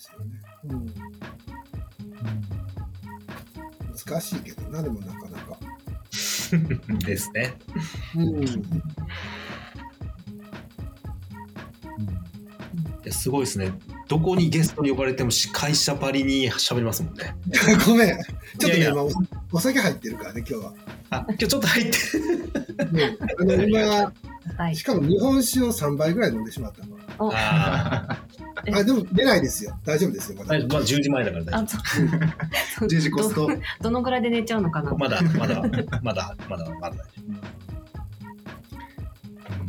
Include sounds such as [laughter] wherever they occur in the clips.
ですよね。うん。難しいけどな、でもなかなか。[laughs] ですね。うん。いやすごいですね。どこにゲストに呼ばれても司会者ばりに喋りますもんね。[laughs] ごめん。ちょっとね、いやいや今おお酒入ってるからね、今日は。あ、今日ちょっと入って。ね、あの今、はいし。かも日本酒を3杯ぐらい飲んでしまったの。おあえあ、でも出ないですよ。大丈夫ですよ、まあ、だ。まあ10時前だから大あ丈そう [laughs] 十時コストどどのぐらいで寝ちゃうのかな夫。まだ、まだ、まだ、まだ、まだ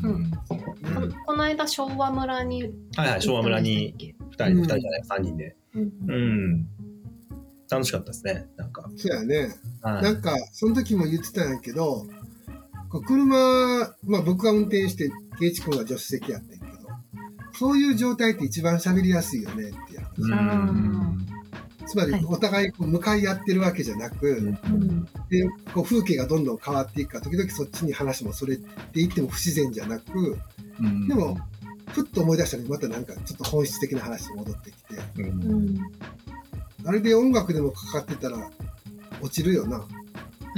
こうんこの間昭和村にはいはい、昭和村に行っ2人、二人じゃない、3人で。たんですっけうん。楽しかったですね。なんか。そうやね。はいなんか、その時も言ってたんやけど、こう車、まあ僕が運転して、ケイチ君が助手席やってそういう状態って一番喋りやすいよねっていう話。うん。あつまりはい。お互いこう向かい合ってるわけじゃなく、うん。でこう風景がどんどん変わっていくから、時々そっちに話もそれっていっても不自然じゃなく、でも、ふっと思い出したらまたなんかちょっと本質的な話に戻ってきて、うん。うんあれで音楽でもかかってたら落ちるよな。[laughs]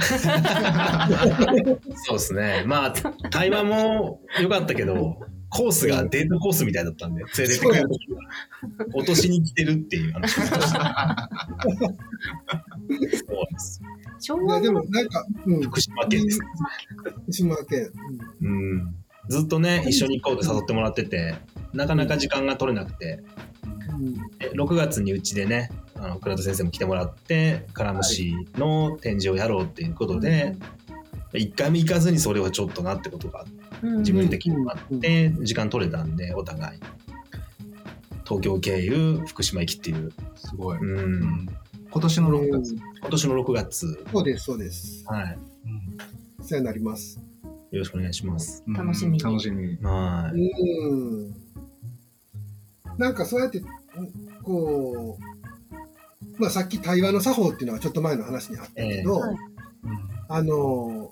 そうですね。まあ、対話も良かったけど、コースがデートコースみたいだったんで、連れてくれる落としに来てるっていう話をした。[laughs] そうです。昭和いやでも村なんか、うん、福島県です。福島県。うん。ずっとね、一緒に行こうと誘ってもらってて、なかなか時間が取れなくて、うんうんで6月にうちでね、あの倉田先生も来てもらって、カラムシの展示をやろうっていうことで、一回も行かずにそれはちょっとなってことがうん自分的にもあって、時間取れたんで、お互い。東京経由、福島行きっていう。すごい。うん。今年の6月。今年の6月。そうです、そうです。はい。お世話になります。よろしくお願いします。楽しみに楽しみ。はい。うん。なんかそうやって、うんこう、まあさっき対話の作法っていうのはちょっと前の話にあったけど、ええはいあの、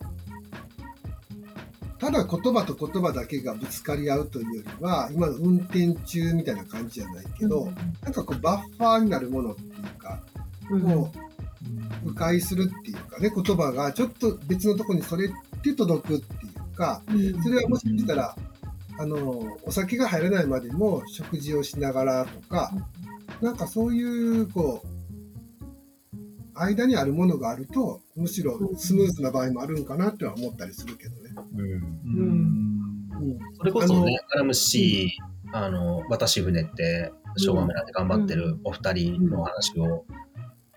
ただ言葉と言葉だけがぶつかり合うというよりは、今の運転中みたいな感じじゃないけど、なんかこうバッファーになるものっていうか、うんこう、迂回するっていうかね、言葉がちょっと別のところにそれって届くっていうか、うんそれはもしかしたら、あの、お酒が入らないまでも食事をしながらとか、なんかそういう、こう、間にあるものがあると、むしろスムーズな場合もあるんかなっては思ったりするけどね。うん。それこそね、カラムシ、あの、私船って、昭和村で頑張ってるお二人の話を、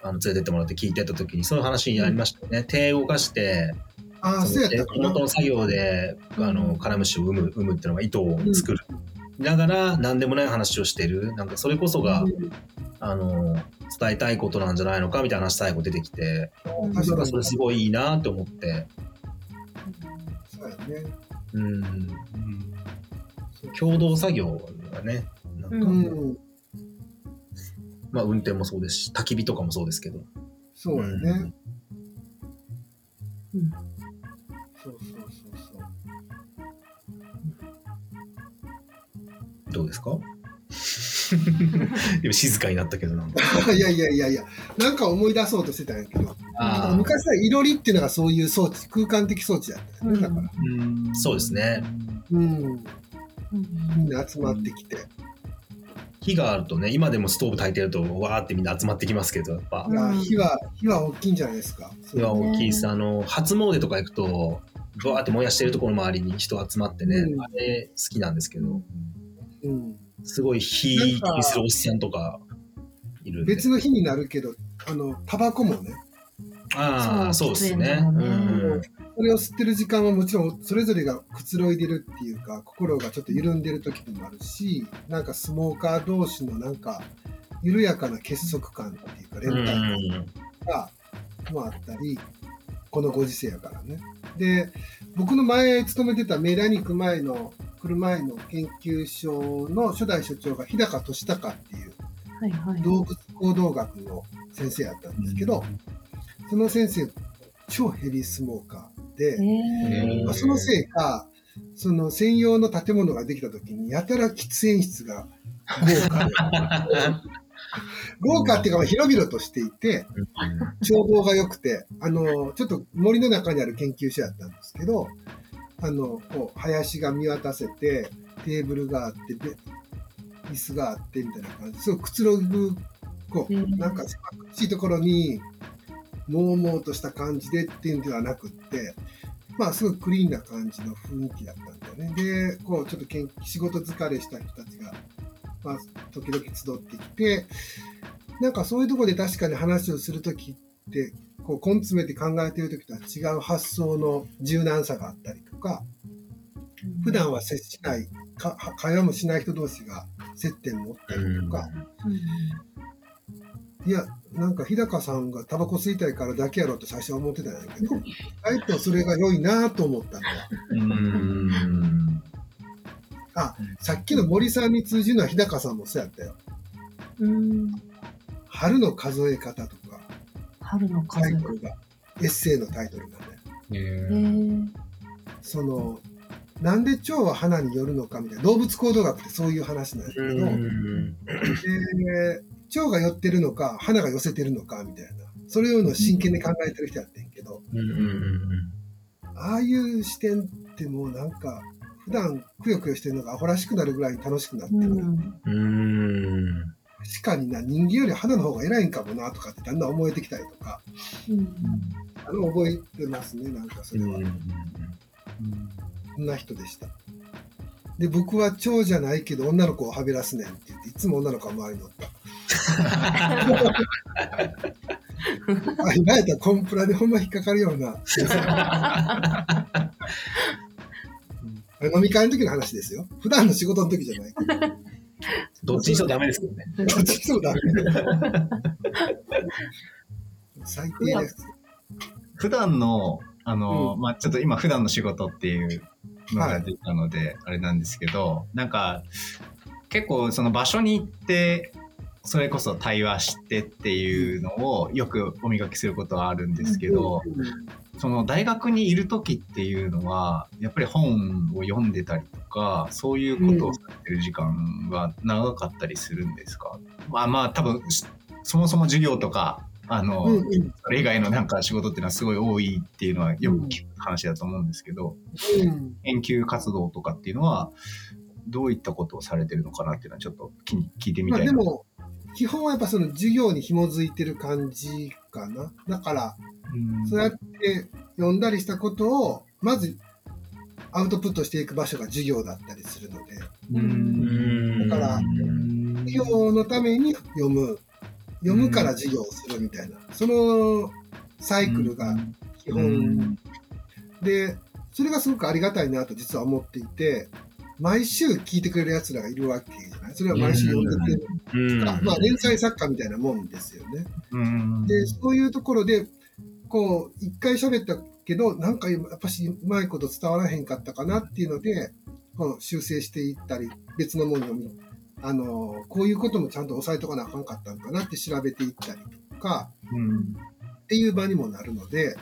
あの、連れてってもらって聞いてた時に、そういう話にありましたよね。手を動かして、ああ、そうやったかな手元。の作業で、あの、カラムシを生む、生むっていうのが糸を作る。ながら、何でもない話をしてる。なんか、それこそが、あの、伝えたいことなんじゃないのかみたいな話最後出てきて、うん。なんかそれすごいいいなって思って、そうやね。うん、共同作業がね、なんか、ううん。まあ運転もそうですし、焚き火とかもそうですけど、そうやね。うん。そうそうそうそう。どうですか？[laughs] 今静かになったけどなんか。[laughs] いやいやいやいや、なんか思い出そうとしてたんやけど、昔はいろりっていうのがそういう装置、空間的装置だったよね、だから。そうですね。うん。うんみんな集まってきて。火があるとね、今でもストーブ焚いてると、わーってみんな集まってきますけど、やっぱ火は、火は大きいんじゃないですか。火は大きいです。あの、初詣とか行くと、ぶわーって燃やしてるところの周りに人集まってね、うんあれ好きなんですけど、うん。すごい火気にするおっさんとかいるんで。別の日になるけど、あの、タバコもね、ああ、そそううですね。それを吸ってる時間はもちろんそれぞれがくつろいでるっていうか心がちょっと緩んでる時もあるしなんかスモーカー同士のなんか緩やかな結束感っていうか連帯感がもあったりこのご時世やからねで僕の前勤めてたメダに行く前の来る前の研究所の初代所長が日高俊孝っていう。動物行動学の先生やったんですけど、その先生超ヘビースモーカーで、えまあ、そのせいか、その専用の建物ができた時に、やたら喫煙室が豪華で、[laughs] 豪華っていうか、まあ広々としていて、眺望が良くて、あの、ちょっと森の中にある研究所やったんですけど、あの、こう、林が見渡せて、テーブルがあって、で椅子があって、みたいな感じ。すごいくつろぐ、こう、うんなんか、しいところに、もうもうとした感じでっていうんではなくって、まあ、すごいクリーンな感じの雰囲気だったんだよね。で、こう、ちょっとけん仕事疲れした人たちが、まあ、時々集ってきて、なんかそういうところで確かに話をするときって、こう、根詰めて考えてるときとは違う発想の柔軟さがあったりとか、普段は接しない、か会話もしない人同士が接点持ったりとか、いや、なんか日高さんがタバコ吸いたいからだけやろうと最初は思ってたんだけど、あえてそれが良いなと思ったのは、うん。あ、さっきの森さんに通じるのは日高さんもそうやったよ。うん。春の数え方とか、春の風が。タイトルが、エッセイのタイトルがね。その、なんで蝶は花によるのかみたいな、動物行動学ってそういう話なんだけど、で蝶が寄ってるのか、花が寄せてるのかみたいな、それをの真剣に考えてる人やってんけど、ああいう視点ってもうなんか、普段くよくよしてるのがアホらしくなるぐらいに楽しくなってくる。うん。確かにな、人間より花の方が偉いんかもなとかってだんだん思えてきたりとか、うん。あの覚えてますね、なんかそれは。うんそんな人でした。で、僕は蝶じゃないけど女の子をはべらすねんって言って、いつも女の子が周りに乗った。あ、今やったらコンプラでほんま引っかかるような。[laughs] 飲み会の時の話ですよ。普段の仕事の時じゃないけど。どっちにしろダメですけどね。どっちそうだ。最低です。普段の、あの、うまあちょっと今普段の仕事っていうのが出たので、あれなんですけど、なんか、結構その場所に行って、それこそ対話してっていうのをよくお磨きすることはあるんですけど、その大学にいる時っていうのは、やっぱり本を読んでたりとか、そういうことをされてる時間は長かったりするんですか、まあまあ多分、しそもそも授業とか、あの、うんうん。それ以外のなんか仕事っていうのはすごい多いっていうのはよく聞く話だと思うんですけど、うん。研究活動とかっていうのは、どういったことをされてるのかなっていうのはちょっと聞いてみたいな。まあでも、基本はやっぱその授業に紐づいてる感じかな。だから、うん。そうやって読んだりしたことを、まずアウトプットしていく場所が授業だったりするので、うん。だからうん授業のために読む、読むから授業をするみたいな、そのサイクルが基本。で、それがすごくありがたいなと実は思っていて、毎週聞いてくれる奴らがいるわけじゃない？それは毎週読んでくれる。うん。から、まあ連載作家みたいなもんですよね。うん。で、そういうところで、こう、一回喋ったけど、なんかやっぱしうまいこと伝わらへんかったかなっていうので、こう修正していったり、別のものを見、あの、こういうこともちゃんと押さえとかなあかんかったんかなって調べていったりとか、うん。っていう場にもなるので、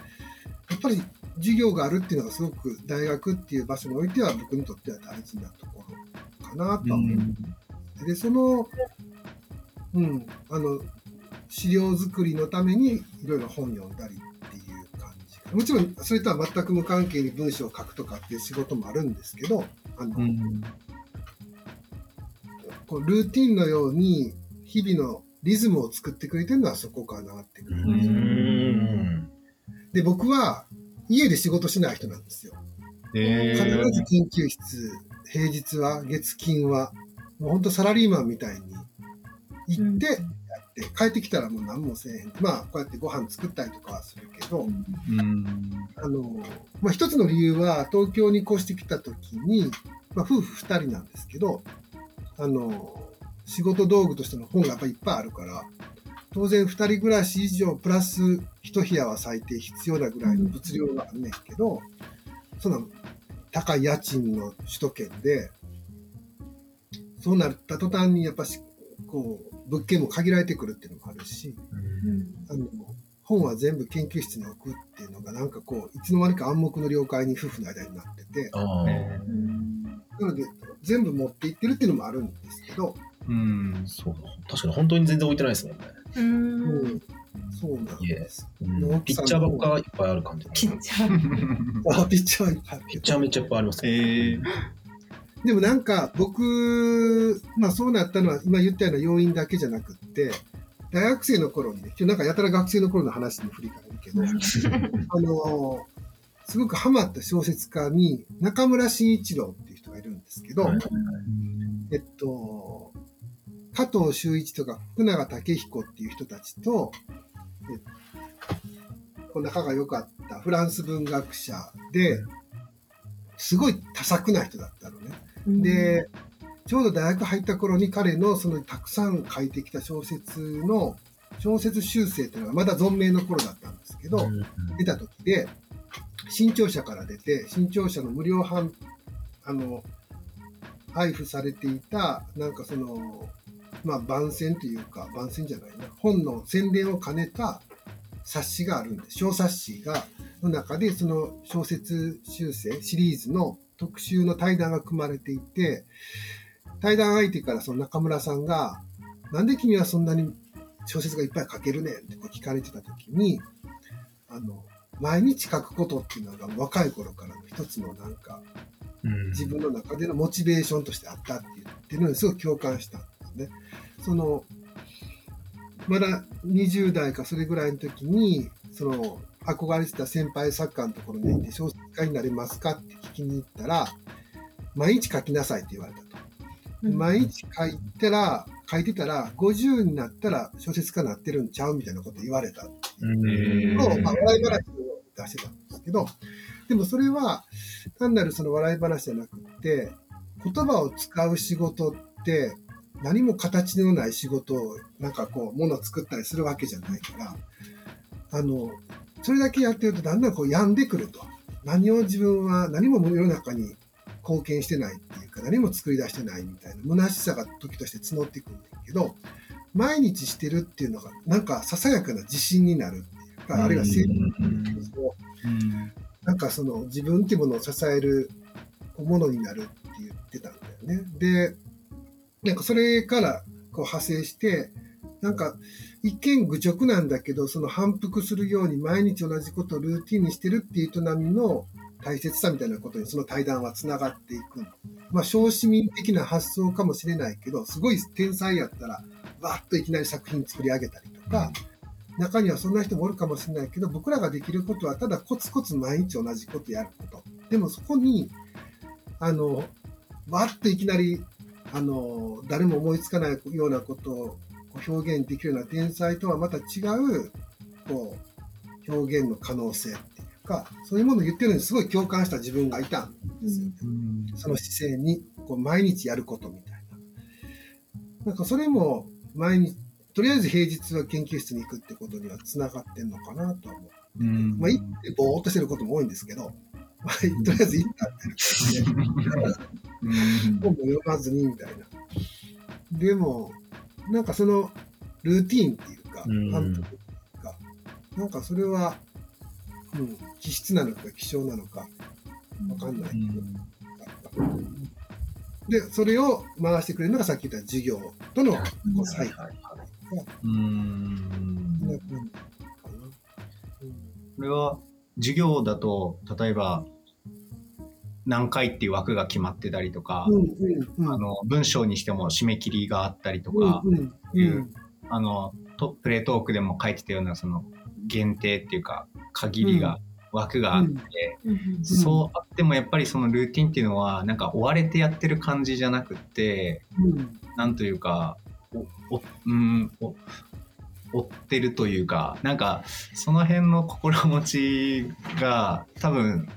やっぱり授業があるっていうのがすごく大学っていう場所においては僕にとっては大事なところかなとは思う。で、その、うん、あの、資料作りのためにいろいろ本読んだりっていう感じ。もちろん、それとは全く無関係に文章を書くとかっていう仕事もあるんですけど、あの、うんこうルーティンのように日々のリズムを作ってくれてるのはそこかなってくうる。ん。で、僕は家で仕事しない人なんですよ。え必ず研究室、平日は、月金は、もう本当サラリーマンみたいに行ってやって、帰ってきたらもう何もせえへん。まあ、こうやってご飯作ったりとかはするけど、うんあの、まあ一つの理由は、東京に越してきた時に、まあ夫婦二人なんですけど、あの、仕事道具としての本がやっぱりいっぱいあるから、当然二人暮らし以上プラス一部屋は最低必要なぐらいの物量があんねんけど、その高い家賃の首都圏で、そうなった途端にやっぱし、こう、物件も限られてくるっていうのもあるし、あの、本は全部研究室に置くっていうのがなんかこう、いつの間にか暗黙の了解に夫婦の間になってて、なので全部持っていってるっていうのもあるんですけど、うん。そう確かに本当に全然置いてないですもんね。うんん、そうなんです。うんピッチャーばっかいっぱいある感じ。ピッチャー。あピッチャーはいっぱいあるピッチャーめっちゃいっぱいありますえね。ー、でもなんか僕、まあそうなったのは今言ったような要因だけじゃなくって、大学生の頃にね、今日なんかやたら学生の頃の話に振り返るけど、[laughs] あのすごくハマった小説家に中村慎一郎っていう人がいるんですけど、はいえっと、加藤修一とか福永武彦っていう人たちと、えこう仲が良かったフランス文学者で、すごい多作な人だったのね。で、ちょうど大学入った頃に彼のそのたくさん書いてきた小説の小説修正っていうのがまだ存命の頃だったんですけど、出た時で、新潮社から出て、新潮社の無料販、あの、配布されていた、なんかその、まあ番宣というか、番宣じゃないな、本の宣伝を兼ねた冊子があるんです。小冊子が、の中でその小説修正シリーズの特集の対談が組まれていて、対談相手からその中村さんが、なんで君はそんなに小説がいっぱい書けるねん？ってこう聞かれてた時に、あの、毎日書くことっていうのが若い頃からの一つのなんかうん。自分の中でのモチベーションとしてあったって言ってるのにすごい共感した。んですね。その、まだ20代かそれぐらいの時に、その、憧れてた先輩作家のところに行って小説家になれますかって聞きに行ったら、毎日書きなさいって言われたと。毎日書いたら、書いてたら、50になったら小説家になってるんちゃうみたいなこと言われたうんえを、まあ、笑い話を出してたんですけど、でもそれは単なるその笑い話じゃなくって、言葉を使う仕事って何も形のない仕事をなんかこう、ものを作ったりするわけじゃないから、あの、それだけやってるとだんだんこう病んでくると。何を自分は何も世の中に貢献してないっていうか、何も作り出してないみたいな虚しさが時として募っていくんだけど、毎日してるっていうのが、なんかささやかな自信になるっていうか、あるいは成功うんなんかその自分っていうものを支えるものになるって言ってたんだよね。で、なんかそれからこう派生して、なんか一見愚直なんだけど、その反復するように毎日同じことをルーティンにしてるっていう営みの大切さみたいなことにその対談はつながっていく。まあ小市民的な発想かもしれないけど、すごい天才やったら、わーっといきなり作品作り上げたりとか、中にはそんな人もおるかもしれないけど、僕らができることはただコツコツ毎日同じことやること。でもそこに、あの、わっといきなり、あの、誰も思いつかないようなことを表現できるような天才とはまた違う、こう、表現の可能性っていうか、そういうものを言ってるのにすごい共感した自分がいたんですよね。その姿勢に、こう、毎日やることみたいな。なんかそれも、毎日、とりあえず平日は研究室に行くってことにはつながってんのかなとは思う。うんまあ、行ってぼーっとしてることも多いんですけど、まあ、とりあえずいう感じで、うん。本も読まずにみたいな。でも、なんかそのルーティーンっていうか、うん。反復っていうか、なんかそれは、うん、気質なのか気象なのかわかんないけど、で、それを回してくれるのがさっき言った授業とのこう再配うん。な感じかな。うん。これは授業だと例えば何回っていう枠が決まってたりとか、うんうんうん。あの文章にしても締め切りがあったりとか、うんうんうん。あのとプレートークでも書いてたようなその限定っていうか限りが、枠があって、うん。そうあってもやっぱりそのルーティンっていうのはなんか追われてやってる感じじゃなくってうん。なんというかおおうんお追ってるというかなんかその辺の心持ちが多分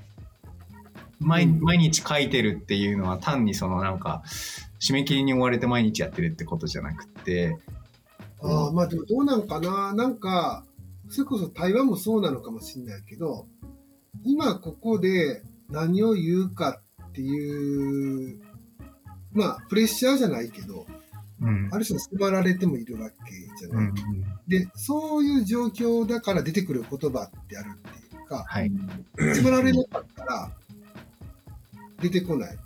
毎,、うん毎日書いてるっていうのは単にそのなんか締め切りに追われて毎日やってるってことじゃなくてああ、まあでもどうなんかな。なんか、それこそ台湾もそうなのかもしれないけど、今ここで何を言うかっていう、まあ、プレッシャーじゃないけど、うん。ある種迫られてもいるわけじゃない。うんで、そういう状況だから出てくる言葉ってあるっていうか、はい、迫られなかったら出てこない。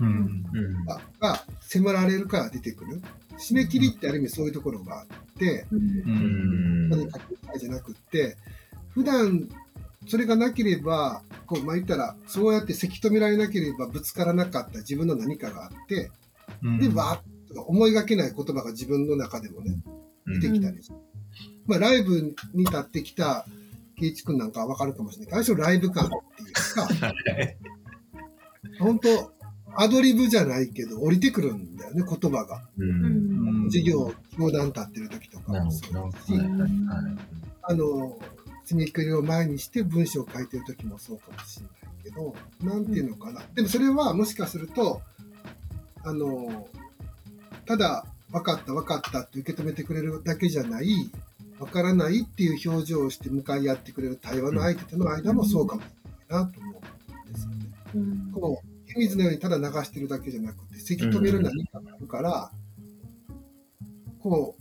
うん。うん。が、が迫られるから出てくる。締め切りってある意味そういうところがあって、うん。うん。何かじゃなくって、普段それがなければ、こう、まあ、言ったら、そうやってせき止められなければぶつからなかった自分の何かがあって、で、わーっと思いがけない言葉が自分の中でもね、出てきたりして。まあ、ライブに立ってきた、ケイチ君なんかはわかるかもしれないけど、最初ライブ感っていうか、[laughs] 本当アドリブじゃないけど、降りてくるんだよね、言葉が。ううんん授業、教団立ってる時とかも。そうだし、はいはいはいあの、締め切りを前にして文章を書いてる時もそうかもしれないけど、なんていうのかな。でもそれはもしかすると、あの、ただ、分かった分かったって受け止めてくれるだけじゃない、分からないっていう表情をして向かい合ってくれる対話の相手との間もそうかもしれないなと思うんですよね。うん。こう、湯水のようにただ流してるだけじゃなくて、せき止める何かがあるから、こ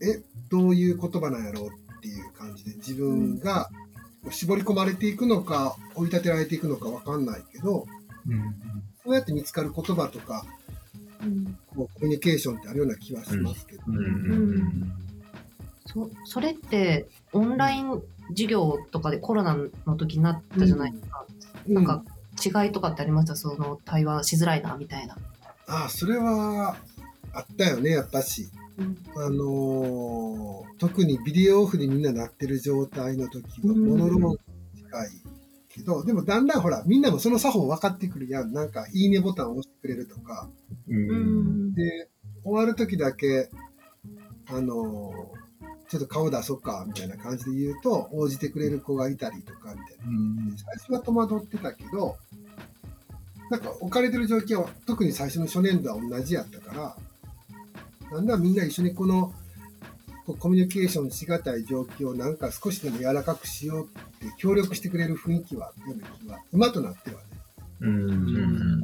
う、え、どういう言葉なんやろうっていう感じで、自分が絞り込まれていくのか、追い立てられていくのかわかんないけど、そうやって見つかる言葉とか、うんこうコミュニケーションってあるような気はしますけど。うん。うん。そそれってオンライン授業とかでコロナの時になったじゃないですか、なんか違いとかってありました？その対話しづらいなみたいな。ああ、それはあったよね、やっぱし。うん。あのー特にビデオオフでみんななってる状態の時は、うん。モノローグ近いけど、でもだんだんほら、みんなもその作法分かってくるやん。なんか、いいねボタンを押してくれるとか。ううんんで、終わる時だけ、あのーちょっと顔出そうか、みたいな感じで言うと、応じてくれる子がいたりとか、みたいな。最初は戸惑ってたけど、なんか置かれてる状況は特に最初の初年度は同じやったから、なんだみんな一緒にこのコミュニケーションしがたい状況をなんか少しでも柔らかくしようって協力してくれる雰囲気は気は、今となってはね。うん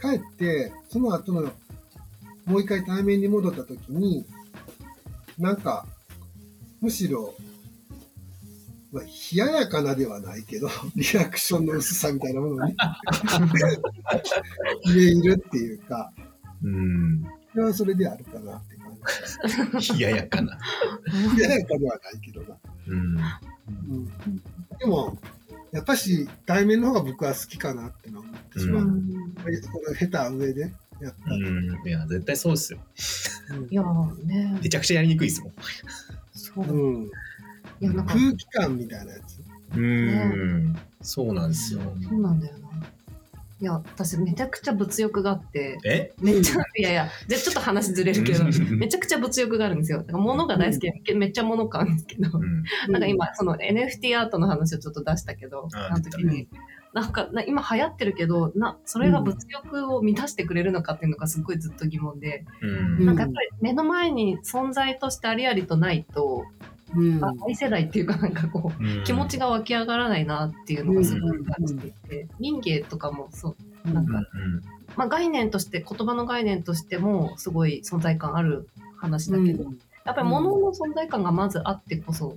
帰って、その後のもう一回対面に戻った時に、なんか、むしろ、まあ、冷ややかなではないけど、[laughs] リアクションの薄さみたいなものに見えるっていうか、うんそれはそれであるかなって。冷ややかな。冷ややかではないけどな。うんうん、でも、やっぱし対面の方が僕は好きかなってのは思ってしまう。うんこれ下手上でやったら。うんいや、絶対そうですよ。うんいやねめちゃくちゃやりにくいですもん。そう、うん、いやなんか空気感みたいなやつ。うん。そうなんですよ。そうなんだよな。いや私めちゃくちゃ物欲があって。え？めっちゃいやいやじゃあちょっと話ずれるけどめちゃくちゃ物欲があるんですよ。だから物が大好きで、めっちゃ物買うんですけど、うん。なんか今、その NFT アートの話をちょっと出したけど、ああの時に、なんかな今流行ってるけどな、それが物欲を満たしてくれるのかっていうのがすごいずっと疑問で、うん。なんかやっぱり目の前に存在としてありありとないと、うん。あ愛世代っていうかなんかこう、気持ちが湧き上がらないなっていうのがすごい感じていて、民芸とかもそう、なんか、まあ概念として、言葉の概念としてもすごい存在感ある話だけど、やっぱり物の存在感がまずあってこそ、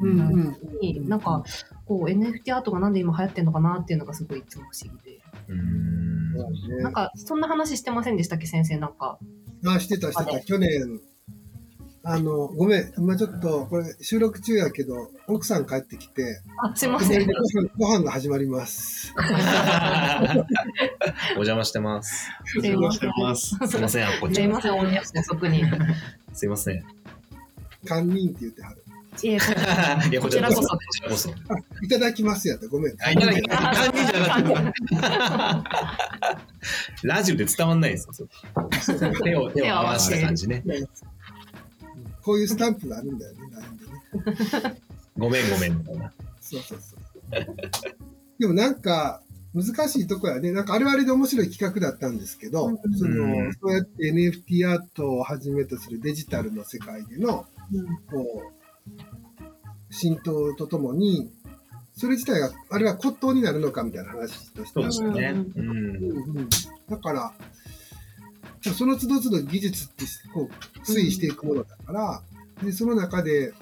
うん。なうん。になんか、こう NFT アートがなんで今流行ってんのかなっていうのがすごいいつも不思議で。うん。なんか、そんな話してませんでしたっけ、先生？なんか。あ、してたしてた。去年、あの、ごめん、今ちょっと、これ収録中やけど、奥さん帰ってきて、あ、すいません。ご飯が始まります。[laughs] お邪魔してます。すいません。ます。すいません、あっこちゃん。すいません、お夜遅くに。いすいません。い堪忍って言ってはる。え、[laughs] こや、ここちらこそこちらこそ。いただきますやった。ごめん。あ、いただきます。三人じゃなくてラジオで伝わんないですよ。手を、手を合わせた感じね。こういうスタンプがあるんだよね、LINE でね。ごめんごめんみたいな。そうそうそう。でもなんか、難しいとこやね。なんかあれはあれで面白い企画だったんですけど、うんそのうんそうやって NFT アートをはじめとするデジタルの世界での、こう、浸透とともに、それ自体が、あれは骨董になるのかみたいな話としてそうあってですよね。うん。うんうんだから、その都度都度技術ってこう推移していくものだから、でその中で、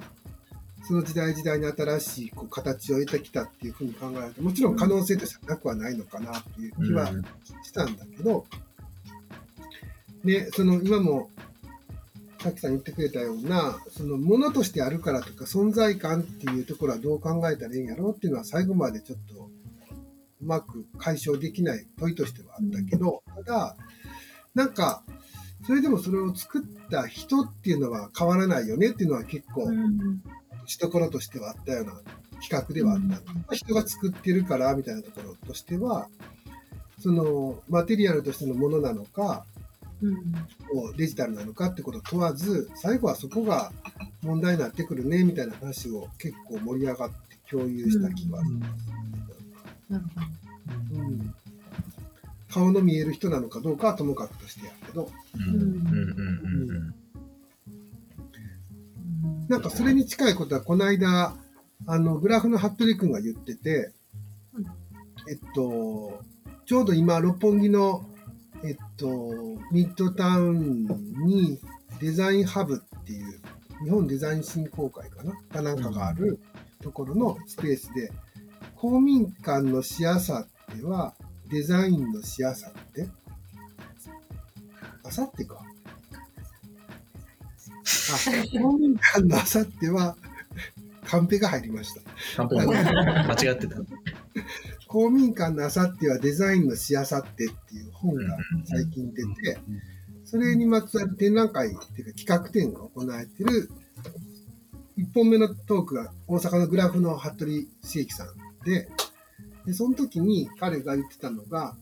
その時代時代に新しいこう形を得てきたっていうふうに考えると、もちろん可能性としてはなくはないのかなっていう気はしたんだけど、で、その今もさっきさん言ってくれたような、そのものとしてあるからとか存在感っていうところはどう考えたらいいんやろうっていうのは最後までちょっとうまく解消できない問いとしてはあったけど、ただ、なんか、それでもそれを作った人っていうのは変わらないよねっていうのは結構、しところとしてはあったような企画ではあった。人が作ってるからみたいなところとしては、そのマテリアルとしてのものなのか、こうデジタルなのかってことを問わず、最後はそこが問題になってくるねみたいな話を結構盛り上がって共有した気がします。なるほど。うん顔の見える人なのかどうかはともかくとしてやけど、なんかそれに近いことはこの間、あの、グラフの服部君が言っててうん、えっと、ちょうど今、六本木の、えっと、ミッドタウンにデザインハブっていう、日本デザイン振興会かな？かなんかがあるところのスペースで、公民館のしやさっては、デザインのしやさって、あさってか。あ、公民館のあさっては、カンペが入りました。完璧間違ってた。公民館のあさってはデザインのしあさってっていう本が最近出て、それにまつわる展覧会っていうか企画展が行われてる、1本目のトークが大阪のグラフの服部茂樹さんで、で、その時に彼が言ってたのが、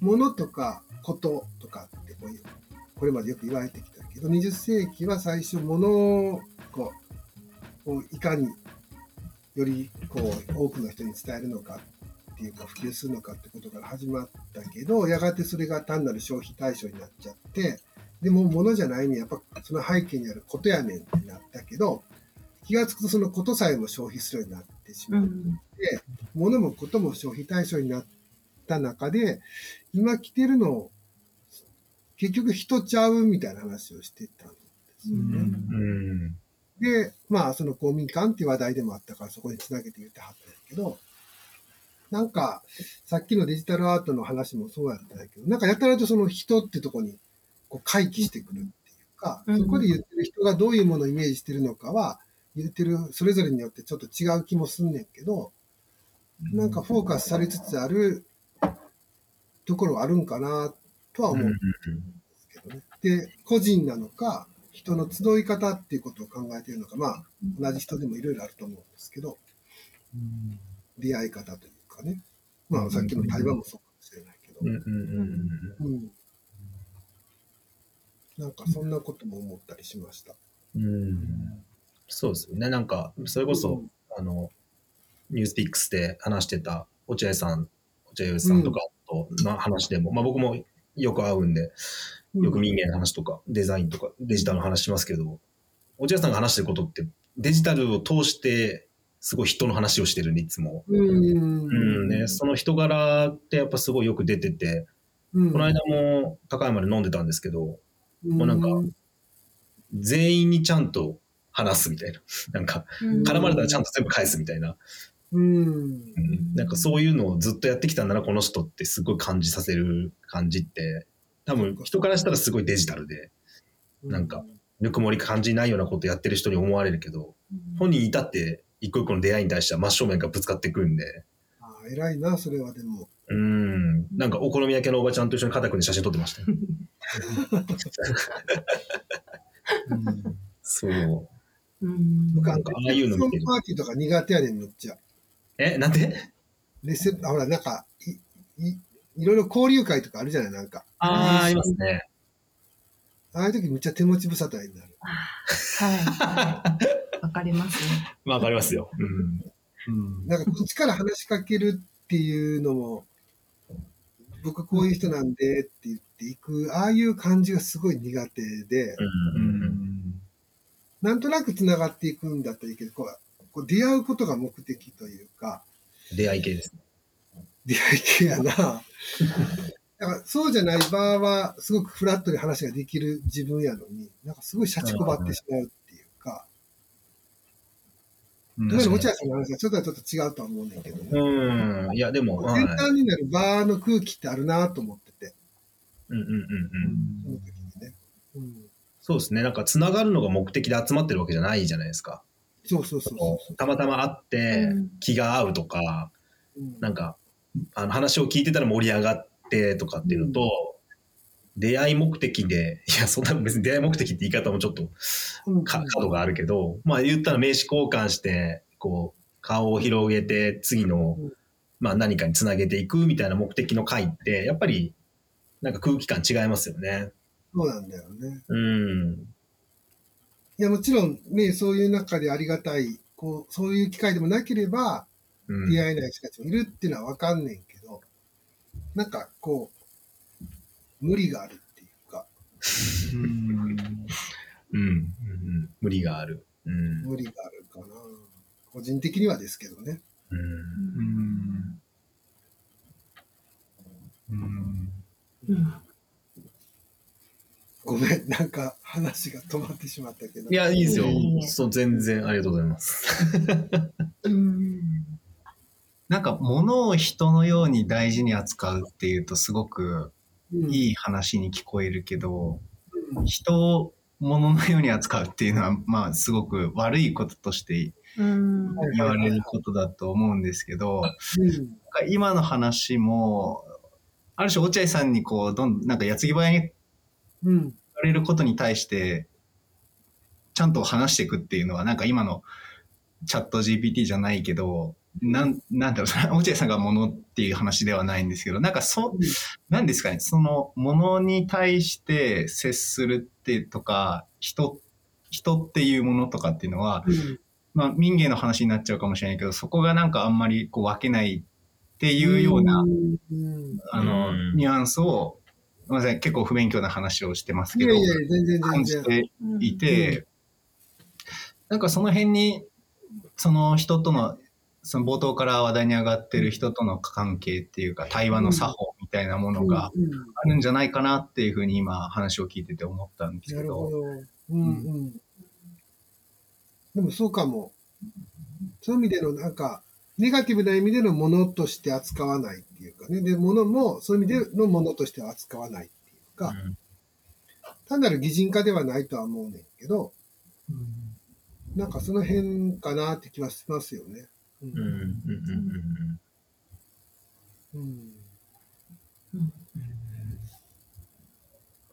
物とかこととかってこういう、これまでよく言われてきたけど、20世紀は最初物をこう、いかによりこう多くの人に伝えるのかっていうか普及するのかってことから始まったけど、やがてそれが単なる消費対象になっちゃって、でも物じゃないね、やっぱその背景にあることやねんってなったけど、気がつくとそのことさえも消費するようになってしまう。物もことも消費対象になった中で、今来てるの、結局人ちゃうみたいな話をしてたんですよね。うんで、まあ、その公民館っていう話題でもあったから、そこにつなげて言ってはったんやけど、なんか、さっきのデジタルアートの話もそうやったんやけど、なんかやたらとその人ってとこにこう回帰してくるっていうか、うんそこで言ってる人がどういうものをイメージしてるのかは、言ってるそれぞれによってちょっと違う気もすんねんけど、なんかフォーカスされつつあるところはあるんかなとは思うんですけどね。で、個人なのか、人の集い方っていうことを考えているのか、まあ、同じ人でもいろいろあると思うんですけど、出会い方というかね。まあ、さっきの対話もそうかもしれないけどうん。なんかそんなことも思ったりしました。うんうんそうですよね。なんか、それこそ、あの、ニュースピックスで話してた落合さん、落合陽一さんとかとの話でも、まあ僕もよく会うんで、よく民芸の話とか、デザインとか、デジタルの話しますけど、落合さんが話してることって、デジタルを通して、すごい人の話をしてるんで、いつも。うん。うんね、その人柄ってやっぱすごいよく出てて、うんこの間も高山で飲んでたんですけど、もうなんか全員にちゃんと話すみたいな。[laughs] なんか、絡まれたらちゃんと全部返すみたいな。うん。うんなんかそういうのをずっとやってきたんだな、この人ってすごい感じさせる感じって、多分人からしたらすごいデジタルで、なんかぬくもり感じないようなことやってる人に思われるけど、本人いたって一個一個の出会いに対しては真正面からぶつかってくるんで、ああ偉いな、それはでも。うん、なんかお好み焼きのおばちゃんと一緒に肩組んで写真撮ってましたよ。[laughs] そう。うん僕なんかああいうのパーティーとか苦手やねん、むっちゃ。え、なんで？レセあほら、なんかい、い、いろいろ交流会とかあるじゃない、なんか。ああ、ありますね。ああいう時むっちゃ手持ち無沙汰になる。はいはい。わかりますね。わかりますよ。うん。なんかこっちから話しかけるっていうのも、僕こういう人なんでって言っていく、ああいう感じがすごい苦手で、うん。なんとなく繋がっていくんだったらいいけど、こうこう出会うことが目的というか、出会い系ですね。出会い系やな。だからそうじゃない場合は、すごくフラットに話ができる自分やのに、なんかすごいシャチこばってしまうっていうか、うん特に落合さんの話はちょっとはちょっと違うとは思うねんけどね。うん。いや、でも、はい先端になる場の空気ってあるなと思ってて、うんうんうんうん。その時にね。うんそうですね。なんか、つながるのが目的で集まってるわけじゃないじゃないですか。そうそうそうそたまたま会ってうん気が合うとか、う。うんなんか、あの話を聞いてたら盛り上がってとかっていうのと、出会い目的で、いや、そんな別に出会い目的って言い方もちょっと角があるけど、まあ言ったら名刺交換して、こう、顔を広げて次のうん、まあ何かにつなげていくみたいな目的の会って、やっぱり、なんか空気感違いますよね。そうなんだよね。うん。いや、もちろんね、そういう中でありがたい、こう、そういう機会でもなければ、うん、出会えない人たちもいるっていうのはわかんねんけど、なんかこう、無理があるっていうか、うんうん。うんうん。無理がある。うん。無理があるかな。個人的にはですけどね。うんうんうんうんごめん、なんか話が止まってしまったけど。いや、いいですよ。そう、全然ありがとうございます。うんなんか物を人のように大事に扱うっていうとすごくうん、いい話に聞こえるけど、うん人を物のように扱うっていうのはまあすごく悪いこととしてうん言われることだと思うんですけど、うん今の話もある種落合さんにこうどんなんか矢継ぎ早にうん。言われることに対してちゃんと話していくっていうのはなんか今のチャット GPT じゃないけどなんなんだろうな落合さんがものっていう話ではないんですけどなんかそうなんですかねそのものに対して接するってとか人人っていうものとかっていうのは、うん。まあ、民芸の話になっちゃうかもしれないけどそこがなんかあんまりこう分けないっていうような、うん。あのうん。ニュアンスをすみません結構不勉強な話をしてますけどいやいや、全然感じ全然。ていて、なんかその辺にその人とのその冒頭から話題に上がってる人との関係っていうか対話の作法みたいなものがうんうんあるんじゃないかなっていうふうに今話を聞いてて思ったんですけど。なるほど。うんうん。でもそうかも。そういう意味でのなんか、ネガティブな意味でのものとして扱わないっていうかね。で、ものもそういう意味でのものとしては扱わないっていうか、単なる擬人化ではないとは思うねんけど、なんかその辺かなって気はしますよね。ううんうんうんうん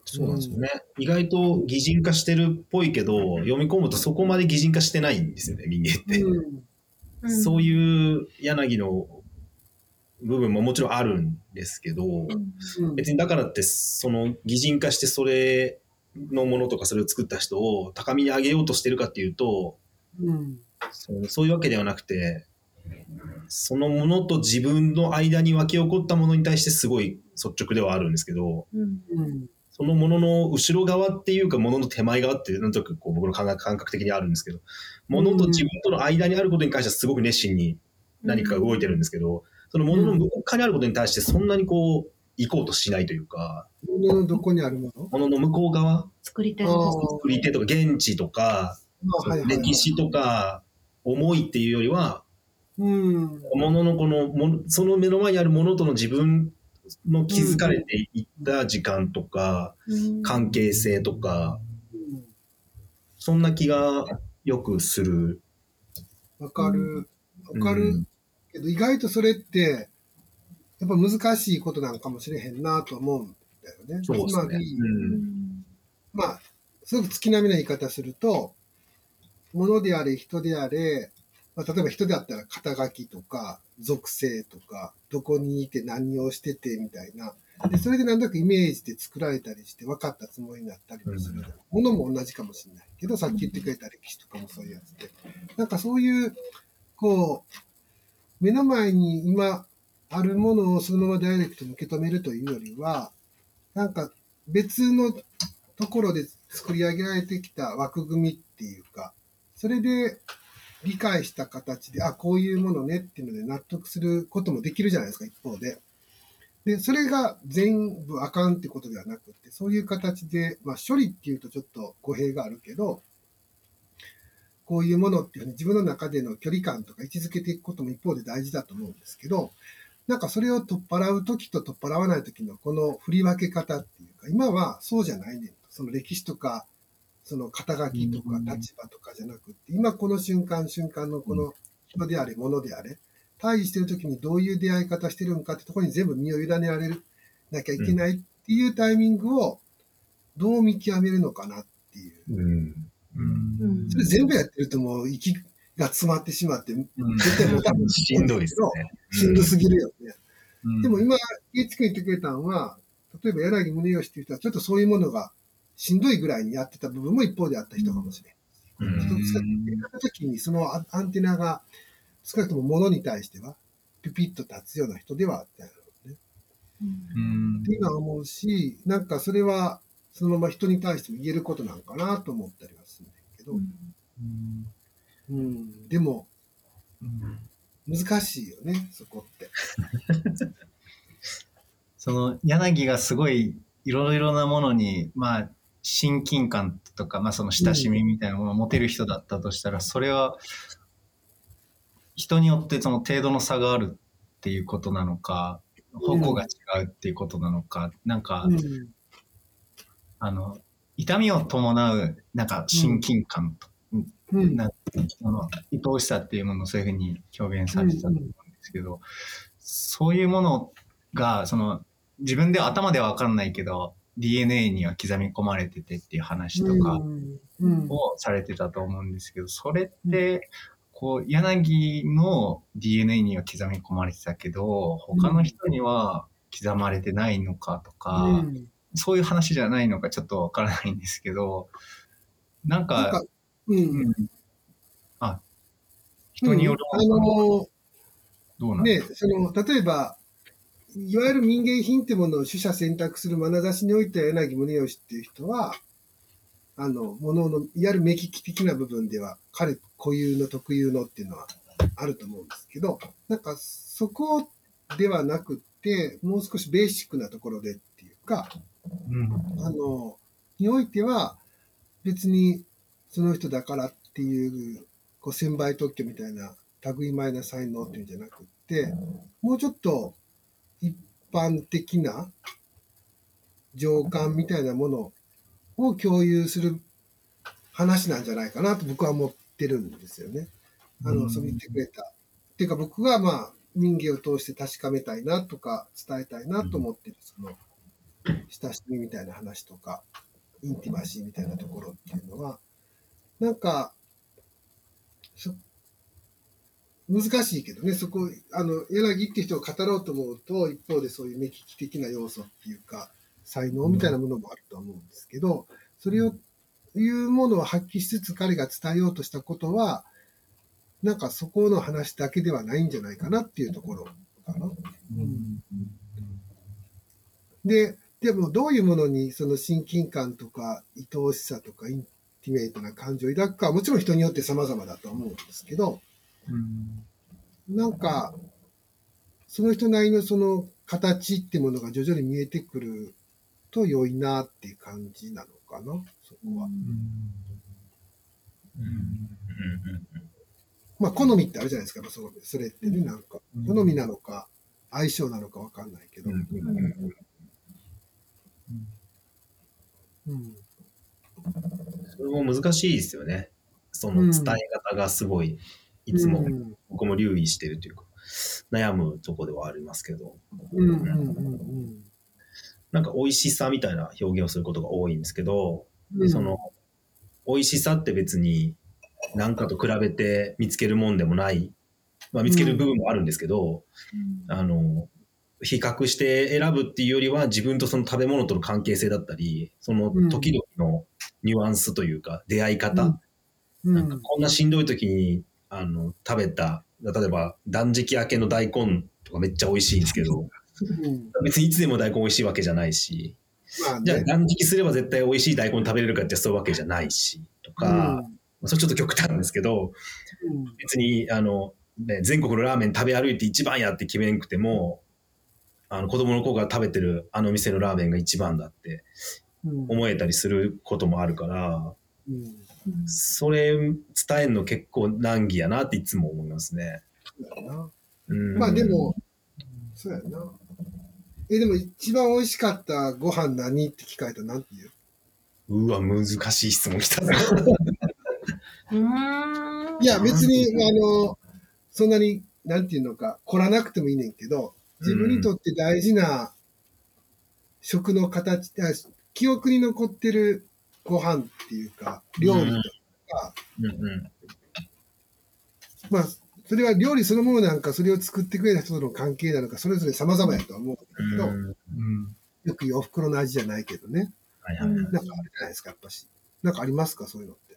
そうなんですよね。意外と擬人化してるっぽいけど、読み込むとそこまで擬人化してないんですよね、人間って。うんそういう柳の部分ももちろんあるんですけど、うん。別にだからって、その擬人化してそれのものとかそれを作った人を高みに上げようとしてるかっていうと、うん。そうそういうわけではなくて、そのものと自分の間に湧き起こったものに対してすごい率直ではあるんですけど、うん。うんそのものの後ろ側っていうか、ものの手前側って、なんとなくこう僕の感覚感覚的にあるんですけど、ものと自分との間にあることに関してはすごく熱心に何かが動いてるんですけど、そのものの向こう側にあることに対してそんなにこう、行こうとしないというか、もののどこにあるもの？ものの向こう側、作り手あのー作り手とか現地とか、歴史とか、思いっていうよりは、うん。もののこのもの、その目の前にあるものとの自分の気づかれていった時間とか、関係性とか、うんそんな気がよくする。わかる。わかるうんけど、意外とそれって、やっぱ難しいことなんかもしれへんなと思うんだよね。そうですねつまり、うんまあ、すごく月並みな言い方すると、物であれ、人であれ、まあ、例えば人であったら肩書きとか、属性とか、どこにいて何をしててみたいな。で、それでなんとなくイメージで作られたりして分かったつもりになったりもする。ものも同じかもしれないけど、さっき言ってくれた歴史とかもそういうやつで。なんかそういう、こう、目の前に今あるものをそのままダイレクトに受け止めるというよりは、なんか別のところで作り上げられてきた枠組みっていうか、それで理解した形で、あ、こういうものねっていうので納得することもできるじゃないですか、一方で。で、それが全部あかんってことではなくて、そういう形で、まあ処理っていうとちょっと語弊があるけど、こういうものっていうふうに自分の中での距離感とか位置づけていくことも一方で大事だと思うんですけど、なんかそれを取っ払うときと取っ払わないときのこの振り分け方っていうか、今はそうじゃないねんと。その歴史とかその肩書きとか立場とかじゃなくて、今この瞬間瞬間のこの人であれ、物であれ、対峙してる時にどういう出会い方してるのかってところに全部身を委ねられるなきゃいけないっていうタイミングをどう見極めるのかなっていう。うん。うんそれ全部やってるともう息が詰まってしまって、うん絶対もう多分しんどいですね。しんどすぎるよね。うんでも今、家地君言ってくれたのは、例えば柳宗悦っていう人はちょっとそういうものがしんどいぐらいにやってた部分も一方であった人かもしれん。うん一つやった時にそのアアンテナが少なくとも物に対してはピピッと立つような人ではあったよね。うんって今思うし、なんかそれはそのまま人に対しても言えることなんかなと思ったりはするんだけど、うん、でも難しいよね、そこって。[laughs] その柳がすごいいろいろなものに、まあ、親近感とか、まあ、その親しみみたいなものを持てる人だったとしたら、それは人によってその程度の差があるっていうことなのか、方向が違うっていうことなのか、なんか、うん。あの、痛みを伴う、なんか親近感と、うん。なその愛おしさっていうものをそういうふうに表現されてたと思うんですけど、そういうものが、その、自分では頭ではわかんないけど、DNA には刻み込まれててっていう話とかうん。をされてたと思うんですけど、それって、こう、柳の DNA には刻み込まれてたけど、他の人には刻まれてないのかとか、うん。そういう話じゃないのかちょっとわからないんですけど、なんなんか、か、うん。うん、あ、人によるうん。あのどうなんですね、その、例えば、いわゆる民芸品ってものを取捨選択する眼差しにおいては柳宗悦っていう人は、あの、ものの、いわゆる目利き的な部分では、彼固有の特有のっていうのはあると思うんですけど、なんか、そこではなくって、もう少しベーシックなところでっていうか、うん。あの、においては、別にその人だからっていう、こう、専売特許みたいな、類前な才能っていうんじゃなくって、もうちょっと一般的な情感みたいなものを共有する話なんじゃないかなと僕は思ってるんですよね。あの、うんそう言ってくれた。っていうか僕がまあ、人間を通して確かめたいなとか伝えたいなと思ってる、その、親しみみたいな話とか、インティマシーみたいなところっていうのは、なんか、そ難しいけどね、そこ、あの、柳っていう人を語ろうと思うと、一方でそういう目利き的な要素っていうか、才能みたいなものもあるとは思うんですけど、それを、いうものを発揮しつつ彼が伝えようとしたことは、なんかそこの話だけではないんじゃないかなっていうところかな。で、でもどういうものにその親近感とか愛おしさとかインティメイトな感情を抱くかはもちろん人によって様々だと思うんですけど、なんか、その人なりのその形ってものが徐々に見えてくると良いなっていう感じなのかな、そこは。まあ、好みってあるじゃないですか、そそれってね、なん。か、好みなのか、相性なのかわかん。ないけど。うん。それも難しいですよね。その伝え方がすごい、いつもうん。僕も留意してるというか、悩むとこではありますけど、うんうんうんなんか美味しさみたいな表現をすることが多いんですけど、うん。その、美味しさって別に何かと比べて見つけるもんでもない、まあ見つける部分もあるんですけど、あの、比較して選ぶっていうよりは自分とその食べ物との関係性だったり、その時々のニュアンスというか出会い方、うん、なんかこんなしんどい時にあの食べた、例えば断食明けの大根とかめっちゃ美味しいんですけど、うん。別にいつでも大根美味しいわけじゃないし、まあじゃあね。断食すれば絶対美味しい大根食べれるかってそういうわけじゃないし、とか、それちょっと極端ですけど、うん。別にあの、ね、全国のラーメン食べ歩いて一番やって決めんくても、あの子供の子が食べてるあの店のラーメンが一番だってうん。思えたりすることもあるから、うんそれ伝えるの結構難儀やなっていつも思いますね。そうん、まあでも、そうやな。え、でも一番美味しかったご飯何って聞かれたら何て言う？うわ、難しい質問来た。いや、別に、あの、そんなに、なんていうのか、凝らなくてもいいねんけど、自分にとって大事な食の形、あ記憶に残ってるご飯っていうか、料理とか、うんうん。まあ、それは料理そのものなんか、それを作ってくれた人との関係なのか、それぞれ様々やとは思うんだけど、うんうん。よくお袋の味じゃないけどね。はいはいはい。なんかあるじゃないですか、やっぱし。なんかありますか、そういうのって。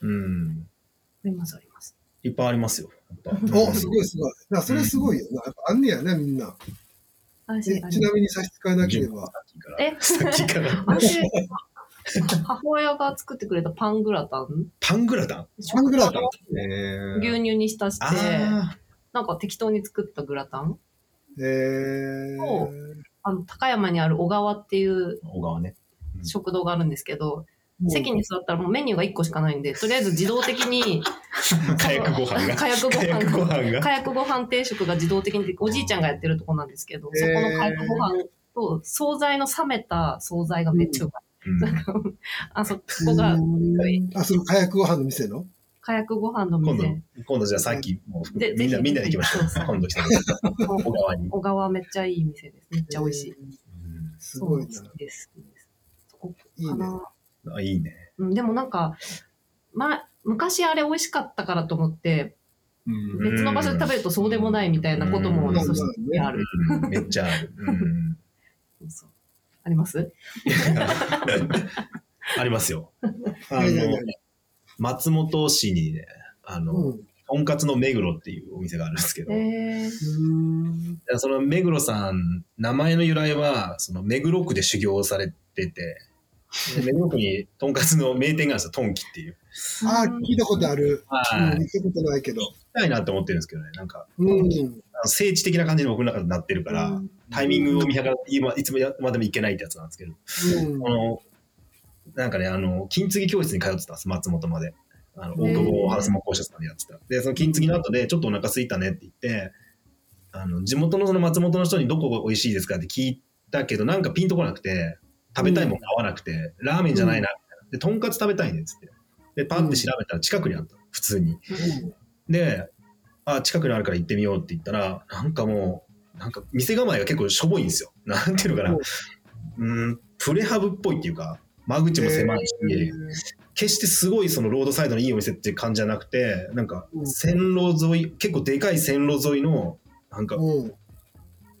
うん。ありますあります。いっぱいありますよ。お、すごいすごい。だからそれすごいよな。やっぱあんねやね、みんな。ちなみに差し支えなければ。え？さっきから。[laughs] 私、[laughs] 母親が作ってくれたパングラタン？パングラタン？パングラタン？えー。牛乳に浸して、あなんか適当に作ったグラタン？えそー、あの、高山にある小川っていうあ、小川ね。食堂があるんですけど、席に座ったらもうメニューが1個しかないんで、とりあえず自動的に、[laughs] 火薬ご飯が。火薬ご飯。飯が。火薬ご飯定食が自動的にでおじいちゃんがやってるとこなんですけど、そこの火薬ご飯と、惣菜の冷めた惣菜がめっちゃうまい。うんあそこが、あ、その火薬ご飯の店の？火薬ご飯の今度店。、今度じゃあさっきも含めでぜひみんな、みんなで行きましょう今度来た時小川に。小川めっちゃいい店です。めっちゃ美味しい。うんすごいなそう。好きです。そこいいね。かな。あ、いいね。うん、でもなんか、ま、昔あれ美味しかったからと思って、うん別の場所で食べるとそうでもないみたいなことも、うんそしてある。うんめっちゃある。[laughs] そうあります？[laughs] ありますよ。あの、松本市にね、あの、うん。とんかつの目黒っていうお店があるんですけど、えー、うんその目黒さん、名前の由来は、その目黒区で修行されてて、で目黒区にとんかつの名店があるんですよ、トンキっていう。あー、聞いたことある。はい。聞いたことないけど。きたいなと思ってるんですけどね、なんか、うん。あの聖地的な感じに僕の中でなってるから、うんタイミングを見計らって、今、いつまでも行けないってやつなんですけど、うんあの、なんかね、あの、金継ぎ教室に通ってたんです、松本まで。あの、大久保ハウス木工社さんでやってた。で、その金継ぎの後で、ちょっとお腹空いたねって言って、あの、地元のその松本の人にどこが美味しいですか？って聞いたけど、なんかピンとこなくて、食べたいもん合わなくて、ラーメンじゃないな、みたいな。で、とんかつ食べたいねっつって。で、パッて調べたら近くにあった。普通に。で、あ、近くにあるから行ってみようって言ったら、なんかもう、なんか店構えが結構しょぼいんですよ。[laughs] なんていうのかな。うん、プレハブっぽいっていうか、間口も狭いし、決してすごいそのロードサイドのいいお店っていう感じじゃなくて、なんかうん線路沿い、結構でかい線路沿いの、なんかうん。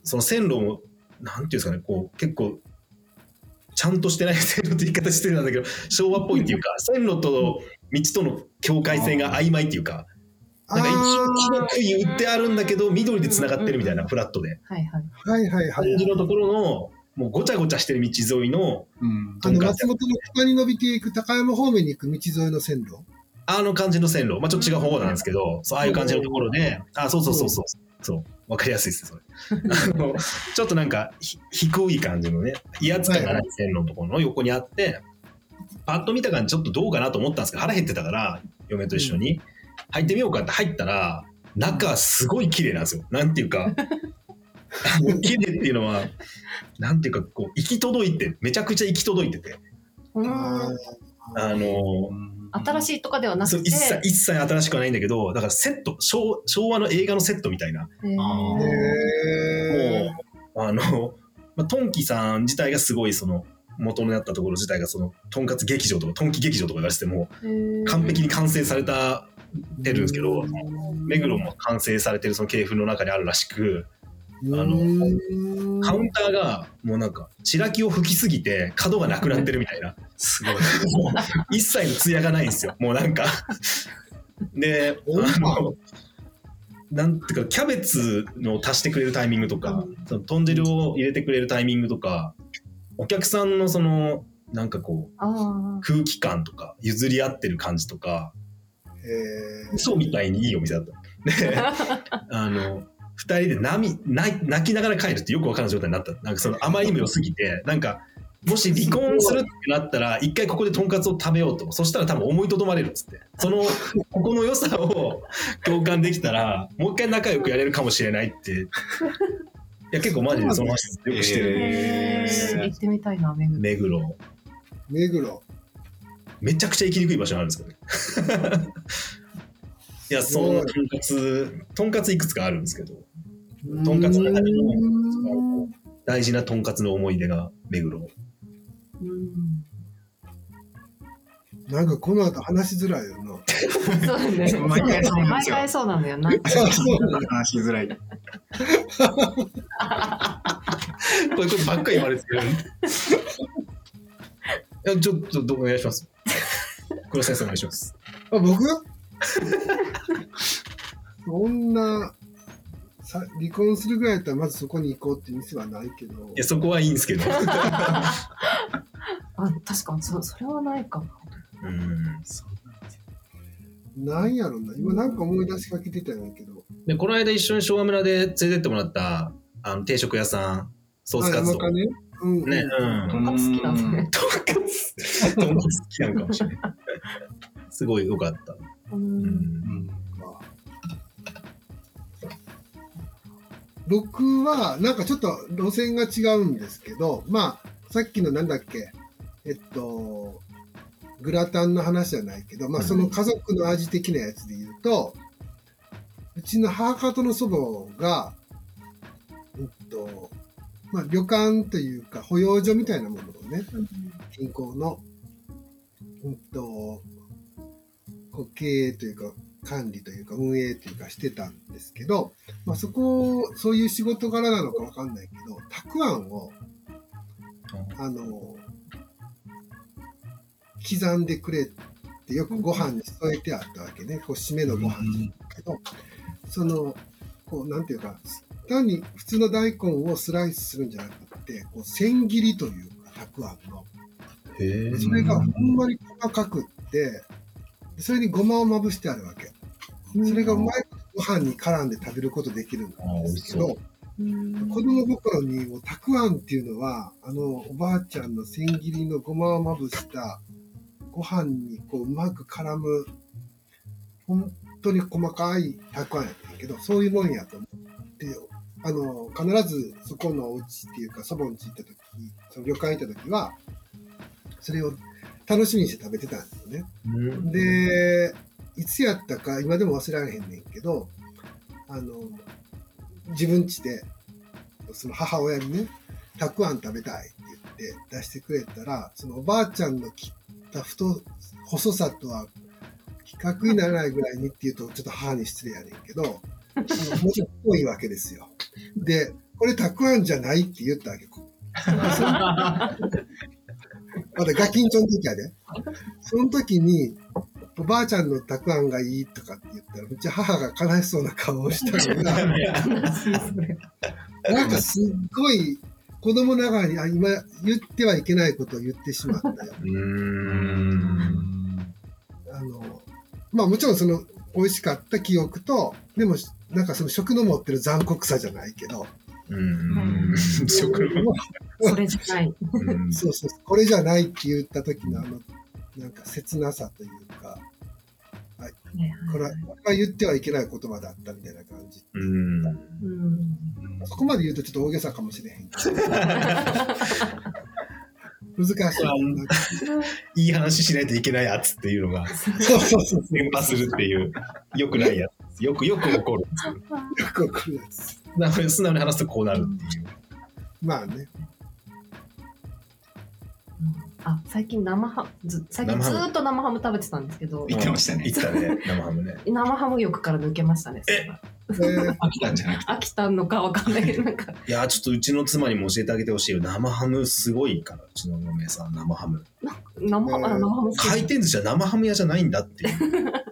その線路も、なんていうんですかね、こう結構、ちゃんとしてない線路って言い方してるんだけど、昭和っぽいっていうか、線路と道との境界線が曖昧っていうか、なんか一応木の杭打ってあるんだけど、緑で繋がってるみたいな、フラットで。はいはい。はいはいはい。感。じのところの、もうごちゃごちゃしてる道沿いの、うん。あの、松本の北に伸びていく高山方面に行く道沿いの線路？あの感じの線路、まあちょっと違う方なんですけど、そう、ああいう感じのところで、あ、そうそうそうそう、そう、わかりやすいですね、それ。[laughs] あの、ちょっとなんか、ひ低い感じのね、威圧感がない線路のところの横にあって、パッと見た感じちょっとどうかなと思ったんですけど、腹減ってたから、嫁と一緒に、入ってみようかって入ったら、中すごい綺麗なんですよ。なんていうか、[laughs] 綺麗っていうのは、なんていうか、こう、行き届いて、めちゃくちゃ行き届いてて、うあん。あの、新しいとかではなくて、そう一切一切新しくはないんだけどだからセット昭昭和の映画のセットみたいな。もうあの、まあ、トンキさん自体がすごいその元になったところ自体がそのとんかつ劇場とかトンキ劇場とか言われててもえー。完璧に完成されたてるんですけどー目黒も完成されてるその系譜の中にあるらしくああのカウンターがもうなんか白木を吹きすぎて角がなくなってるみたいなすごい。も [laughs] う一切の艶がないんですよ。もうなんか。[laughs] で、あの、なんていうか、キャベツの足してくれるタイミングとか、その豚汁を入れてくれるタイミングとか、お客さんのその、なんかこう、あ空気感とか、譲り合ってる感じとか、へ嘘みたいにいいお店だった。で、[laughs] あの、二人で涙泣泣きながら帰るってよくわからない状態になった。なんかそのあまりにも良すぎて、なんか、もし離婚するってなったら、一回ここでとんかつを食べようと。そしたら多分思いとどまれるっつって。その、ここの良さを [laughs] 共感できたら、もう一回仲良くやれるかもしれないって。いや、結構マジでその話よくしてーる。行ってみたいな、めぐ目黒。目黒。めちゃくちゃ行きにくい場所があるんですけどね。[laughs] いや、そのとんかつ、とんかついくつかあるんですけど、とんかつの中でも大事なとんかつの思い出が目黒。うんなんかこの後話しづらいよな。そうね。毎回そうなんですよ毎回そうなんだよな。[laughs] 話しづらい。[laughs] こういうことばっかり言われてる。いや、ちょっとどお願いします。黒先生お願いします。あ、僕？[laughs] そんな、さ離婚するぐらいだったらまずそこに行こうって店はないけどい、や、そこはいいんですけど。[laughs] あ確かにそそれはないかも。うんなんやろな。今なんか思い出しかけてたんやけど。で、この間一緒に昭和村で連れてってもらった、あの、定食屋さん、ソースカツ丼。かね。うん、うん。ね、うん。とんかつ好きなんだね。とんかつ、とんかつ好きなのかもしれない。すごい良かった。ううんん。僕は、なんかちょっと路線が違うんですけど、まあ、さっきのなんだっけ、えっと、グラタンの話じゃないけど、まあ、その家族の味的なやつで言うと、うちの母方の祖母が、えっと、まあ、旅館というか、保養所みたいなものをね、銀行の、うんと、こう経営というか、管理というか、運営というかしてたんですけど、まあ、そこ、そういう仕事柄なのかわかんないけど、たくあんを、あの、刻んでくれってよくご飯に添えてあったわけね。こう、締めのご飯だけど、その、こう、なんていうか、単に普通の大根をスライスするんじゃなくて、こう、千切りというか、たくあんの。それがほんまに細かくって、それにごまをまぶしてあるわけ。それがうまいご飯に絡んで食べることできるんですけど、うん子供心にもうたくあんっていうのは、あのおばあちゃんの千切りのごまをまぶしたご飯にこううまく絡む、本当に細かいたくあんやったんやけど、そういうもんやと思って、あの、必ずそこのお家っていうか祖母の家行った時、その旅館行った時は、それを楽しみにして食べてたんですよね。うんで、いつやったか、今でも忘れられへんねんけど、あの、自分家で、その母親にね、たくあん食べたいって言って出してくれたら、そのおばあちゃんの切った太、細さとは比較にならないぐらいにって言うと、ちょっと母に失礼やねんけど、もうちょっと多いわけですよ。で、これたくあんじゃないって言ったわけ。[laughs] まだガキンチョの時やで。その時に、おばあちゃんのたくあんがいいとかって言ったら、うち母が悲しそうな顔をしたのが、[laughs] なんかすっごい子供ながらに、あ、今言ってはいけないことを言ってしまったよ。あの、まあもちろんその美味しかった記憶と、でもなんかその食の持ってる残酷さじゃないけど、うん。[laughs] 食それじゃない。うんそうそう、これじゃないって言った時のあの、なんか切なさというか、これはこれは言ってはいけない言葉だったみたいな感じ。うん。うんそこまで言うとちょっと大げさかもしれへんけど。[laughs] 難しい。いい話しないといけないやつっていうのがそうそうそう。連覇するっていう、よくないやつ。よくよく起こる。よくわかるやつ。なので素直に話すとこうなるっていう。まあね。あ最近生ハムず最近ずーっと生ハム食べてたんですけど言ってましたね言ってたね、[laughs] 生ハムね。生ハム欲から抜けましたねえ？ー飽きたんじゃなくて？飽きたのかわかんないけどなんかいやー、ちょっとうちの妻にも教えてあげてほしいよ。生ハムすごいから、うちの嫁さん、生ハム。生ハムあ生ハム回転寿司は生ハム屋じゃないんだっていう。[laughs]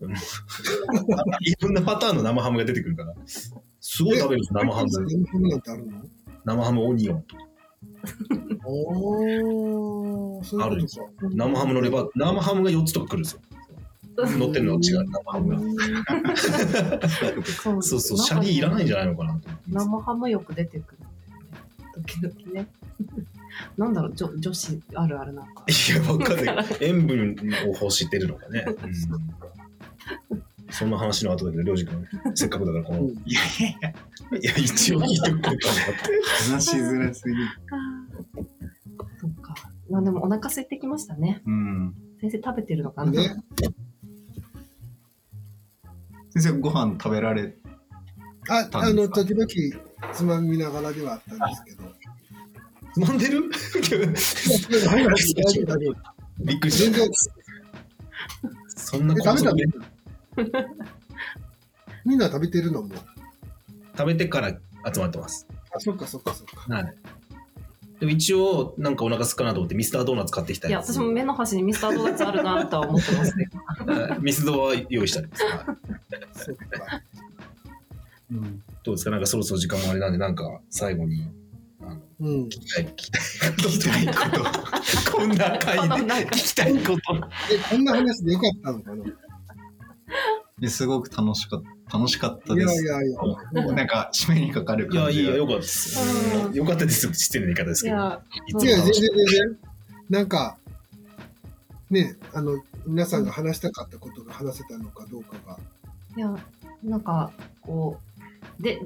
うんいろんなパターンの生ハムが出てくるから。すごい食べるんです、生ハム。生ハムなんてあるの生ハムオニオン。おー、そういうことか。生ハムのレバー、生ハムが4つとか来るんですよ。乗ってるのは違う、生ハムが。そうそうシャリいらないんじゃないのかな。生ハムよく出てくる時々ね [laughs] なんだろう女女子あるあるなんかいや、わかんない。塩分を欲してるのかね。うんそんな話の後だけど、りょうじ君、せっかくだから、この、うんいやいやいや、いや、一応聞いてくれたんだって。話しづらすぎる。そうかまあでもお腹空いてきましたねうん。先生食べてるのかな、ね。先生ご飯食べられあ、あの、時々つまみながらではあったんですけど。つまんでる？びっくりした。そんなえ食べたで [laughs] みんな食べてるのも？食べてから集まってます。あ、そっかそっかそっか。はい。でも一応、なんかお腹すくかなと思ってミスタードーナツ買ってきたいや。私も目の端にミスタードーナツあるなとは思ってますね。はいミスドは用意したんです。はいそっか。うん。どうですか？なんかそろそろ時間もあれなんで、なんか最後に、うん。聞きたい、聞きたいこと。聞きたいこと。こんな回で聞きたいこと。え、こんな話でよかったのかな？ですごく楽しかった楽しかったいです。やいやいや。なんか締めにかかるいや、感じがいいよ、よかったです。うんよかったです。失礼な言い方ですけど。いや、全然全然。なんか、ね、あの、皆さんが話したかったことが話せたのかどうかが。いや、なんか、こう、で、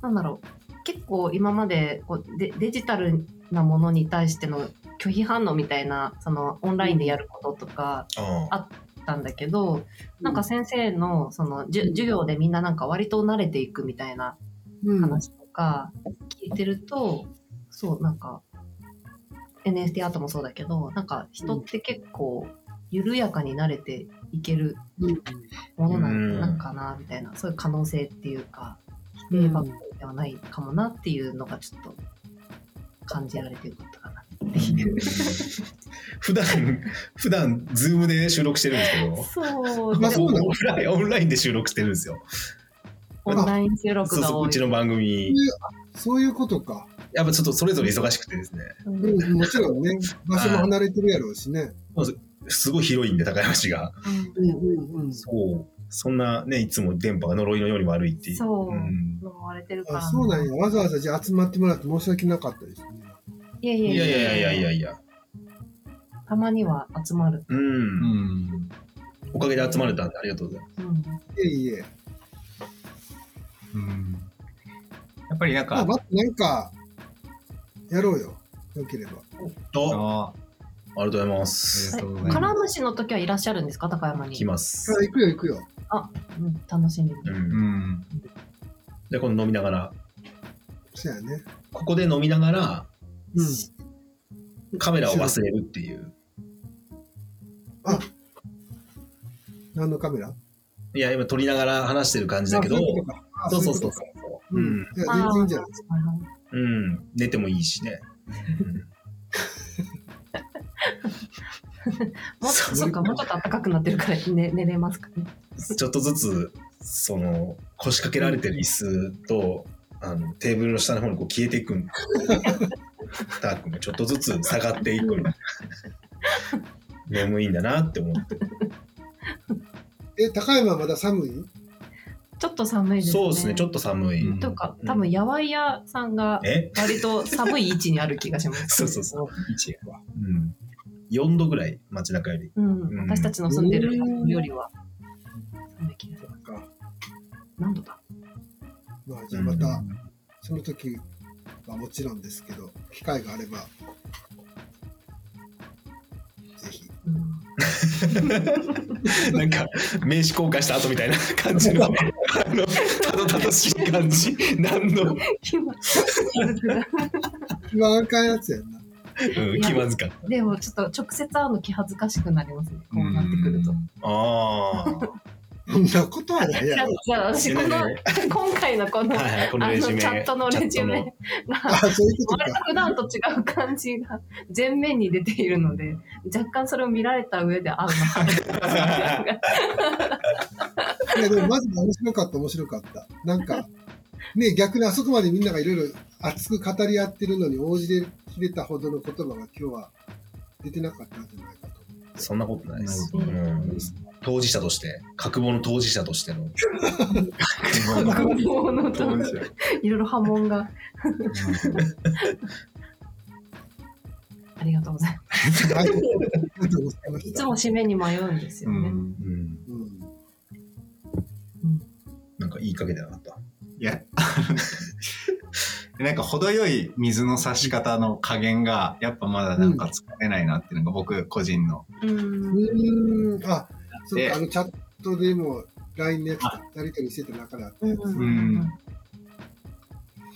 なんだろう、結構今までこうデデジタルなものに対しての拒否反応みたいな、そのオンラインでやることとかあったんだけど、なんか先生のそのじゅ授業でみんななんか割と慣れていくみたいなうん。話とか聞いてると、そう、なんか、NFT アートもそうだけど、なんか人って結構緩やかに慣れていけるうん。ものなうんん。なんかなみたいな、そういう可能性っていうか、否定ばっかりではないかもなっていうのがちょっと感じられてよかったかなっていう。[laughs] 普段、普段、ズームで収録してるんですけど、そう、まあそうオンラインオンラインで収録してるんですよ。オンライン収録そうそう、が多い。うちの番組。そういうことか。やっぱちょっとそれぞれ忙しくてですね、うんうん、もちろんね、場所も離れてるやろうしね。すごい広いんで、高山市が。うんうんうん。そう。そんなね、いつも電波が呪いのように悪いっていう。そう、呪われてるから、ね、そうなんや。わざわざじゃ集まってもらって申し訳なかったですね。いやいやいやいやいやいやいや。たまには集まる。うん。うんおかげで集まれたんでありがとうございます。うん、いえいえ。うん。やっぱりなんか。ま、なんか、やろうよ。よければ。あありがとうございます。カラムシの時はいらっしゃるんですか、高山に。来ます。行くよ、行くよ。うん、楽しみに。う。うんん。で、この飲みながら、そやね。ここで飲みながら、うん。カメラを忘れるっていう。あ、何のカメラ？いや、今撮りながら話してる感じだけどあ、そうそうそうそうう。うん。いや、全然いいんじゃない？ですか。うん。寝てもいいしね。[laughs] もう [laughs] ちょっと、そうか、もうちょっと暖かくなってるから、ね、寝れますかね。ちょっとずつ、その、腰掛けられてる椅子と、あの、テーブルの下の方にこう消えていくん。[laughs] ダークもちょっとずつ下がっていくん。眠いんだなって思って。え、高山まだ寒い？ちょっと寒いですね。そうですね、ちょっと寒い。うんとか、多分、やわい屋さんがえ？割と寒い位置にある気がします。そうそうそう。位置が。うん。4度ぐらい、街中より。うん、うん私たちの住んでるよりは。何度だ？まあ、じゃあまた、その時はもちろんですけど、機会があれば、ぜひ。うんなんか、名刺交換した後みたいな感じの、[laughs] あの、たどたどしい感じ。何の、気持ち悪一番赤いやつやんな。うん、気まずかでもちょっと直接会うの気恥ずかしくなりますね。こうなってくると。た。ああ。そんなことはないじゃあやろ。じゃあ私このね今回のこのはいはい、このあのチレジュメ。ャットのレジュメあ、がそういうこと割とか。普段と違う感じが前面に出ているので若干それを見られた上で会ういや、でもマジで面白かった、面白かった。なんか、ね、逆にあそこまでみんながいろいろ熱く語り合ってるのに応じてきれたほどの言葉が今日は出てなかったんじゃないかと。そんなことないです。ううんん、当事者として、覚悟の当事者としての。ものといろいろ波紋がありがとうございますい。つも締めに迷うんですよね、うん。うん。うん。なんかいいかけてなかった？いや、い [laughs] なんか程よい水の差し方の加減が、やっぱまだなんか使えないなっていうのが僕個人の。うんうーん、あ、そうあのチャットでも LINE のやつあやり取りしてた中であったやつ。うん。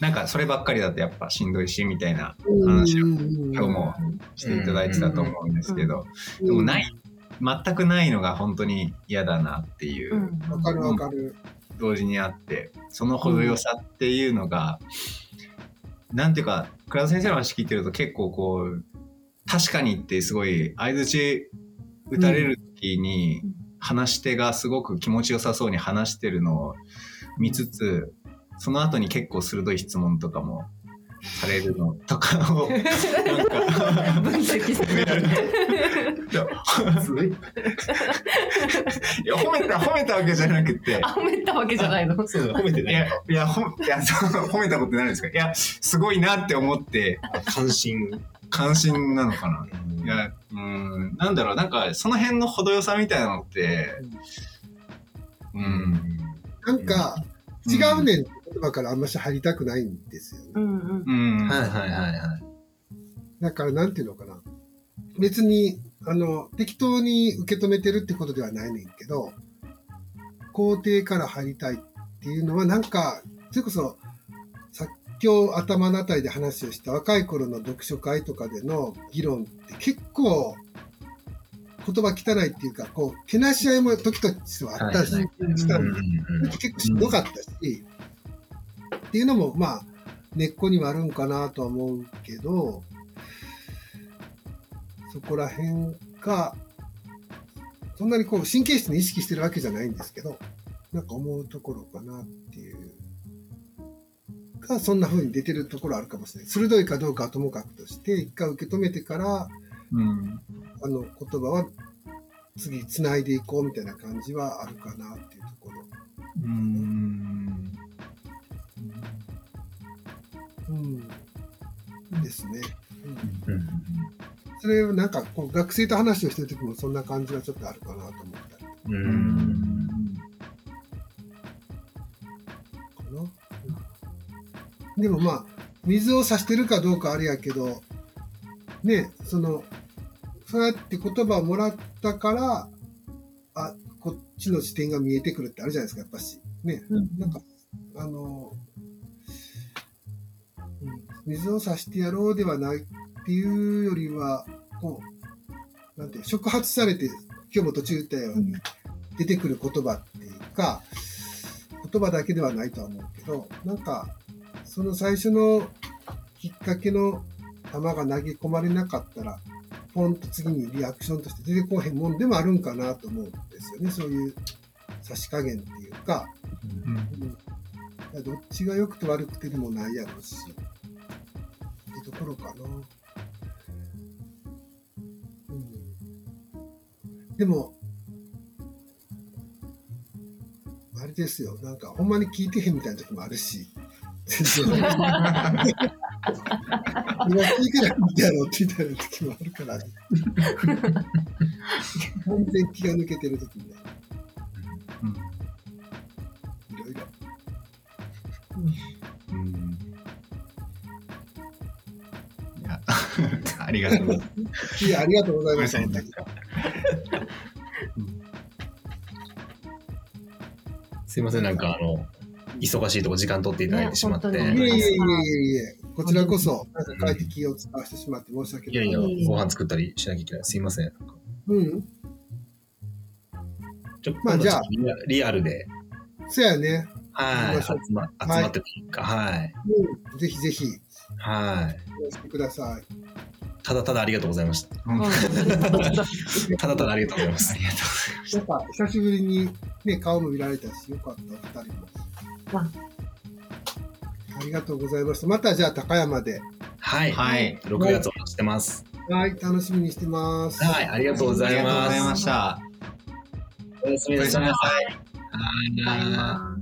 なんかそればっかりだとやっぱしんどいし、みたいなうん。話をうん。今日もしていただいてたと思うんですけど、でもない、全くないのが本当に嫌だなっていう。う、ん。わかるわかる。同時にあって、その程よさっていうのが、なんていうか、倉田先生の話聞いてると結構こう、確かにってすごい相づち打たれる時にうん話し手がすごく気持ちよさそうに話してるのを見つつ、その後に結構鋭い質問とかもされるのとかを、[laughs] なんか、分析る。[laughs] いや、褒めた、褒めたわけじゃなくて、あ、褒めたわけじゃないの？そう褒めてない。いや、いや、ほいや [laughs] 褒めたことになるんですか？いや、すごいなって思って、関心。関心なのかな？うんいや、うん、なんだろう、なんか、その辺の程よさみたいなのって、うん、なんか、違うねんって言葉からあんまし入りたくないんですよね。うんうんうん、はいはいはいはい。だから、なんていうのかな。別に、あの、適当に受け止めてるってことではないねんけど、肯定から入りたいっていうのは、なんか、それこそ、さ今日頭のあたりで話をした若い頃の読書会とかでの議論って結構、言葉汚いっていうか、こう、けなし合いも時としてはあったし、したうんんでうん。結構しんどかったし、っていうのも、まあ、根っこにはあるんかなとは思うけど、そこら辺が、そんなにこう神経質に意識してるわけじゃないんですけど、なんか思うところかなっていう。が、そんな風に出てるところあるかもしれない。鋭いかどうかはともかくとして、一回受け止めてから、うん、あの言葉は次繋いでいこうみたいな感じはあるかなっていうところ。うん、うん。ですね。うんうんそれをなんかこう学生と話をしてる時もそんな感じはちょっとあるかなと思ったりかうんううんん、な。うんでもまあ、水を差してるかどうかあれやけど、ね、その、そうやって言葉をもらったから、あ、こっちの視点が見えてくるってあるじゃないですか、やっぱし。ね。うんなんか、あの、うん、水を差してやろうではないっていうよりは、こう、なんて触発されて、今日も途中言ったように、出てくる言葉っていうか、言葉だけではないとは思うけど、なんか、その最初のきっかけの球が投げ込まれなかったら、ポンと次にリアクションとして出てこへんもんでもあるんかなと思うんですよね。そういう差し加減っていうか、うん。うん、どっちが良くて悪くてでもないやろうし、ってところかな。でも、あれですよ、なんか、ほんまに聞いてへんみたいな時もあるし、全然。今聞いてないんだろうってみたいな時もあるから、完全気が抜けてる時にね、いろいろ。うん。いや [laughs] ありがとう。ございます。いや、ありがとうございますいません、なんかあの、忙しいとこ時間取っていただいてしまって。ね本当にいえいえいえいえいえ、こちらこそ、なんか快適を使わせてしまって申し訳ない。いやいや、ご飯作ったりしなきゃいけない。すいません。うん。ちょまあじゃあリアルで、そやね。はい、集まってというか、はい。うん。ぜひぜひ、はい。おしてください。ただただありがとうございました。[laughs] ただただありがとうございます。ありがとうございなんか、久しぶりにね、顔も見られたし、よかった、二人も。わありがとうございました。またじゃあ、高山で。はい。はい6月をしてます。はい、楽しみにしてます。はい、ありがとうごます。あざいりがとうございま。した。おやすみなさい。はい。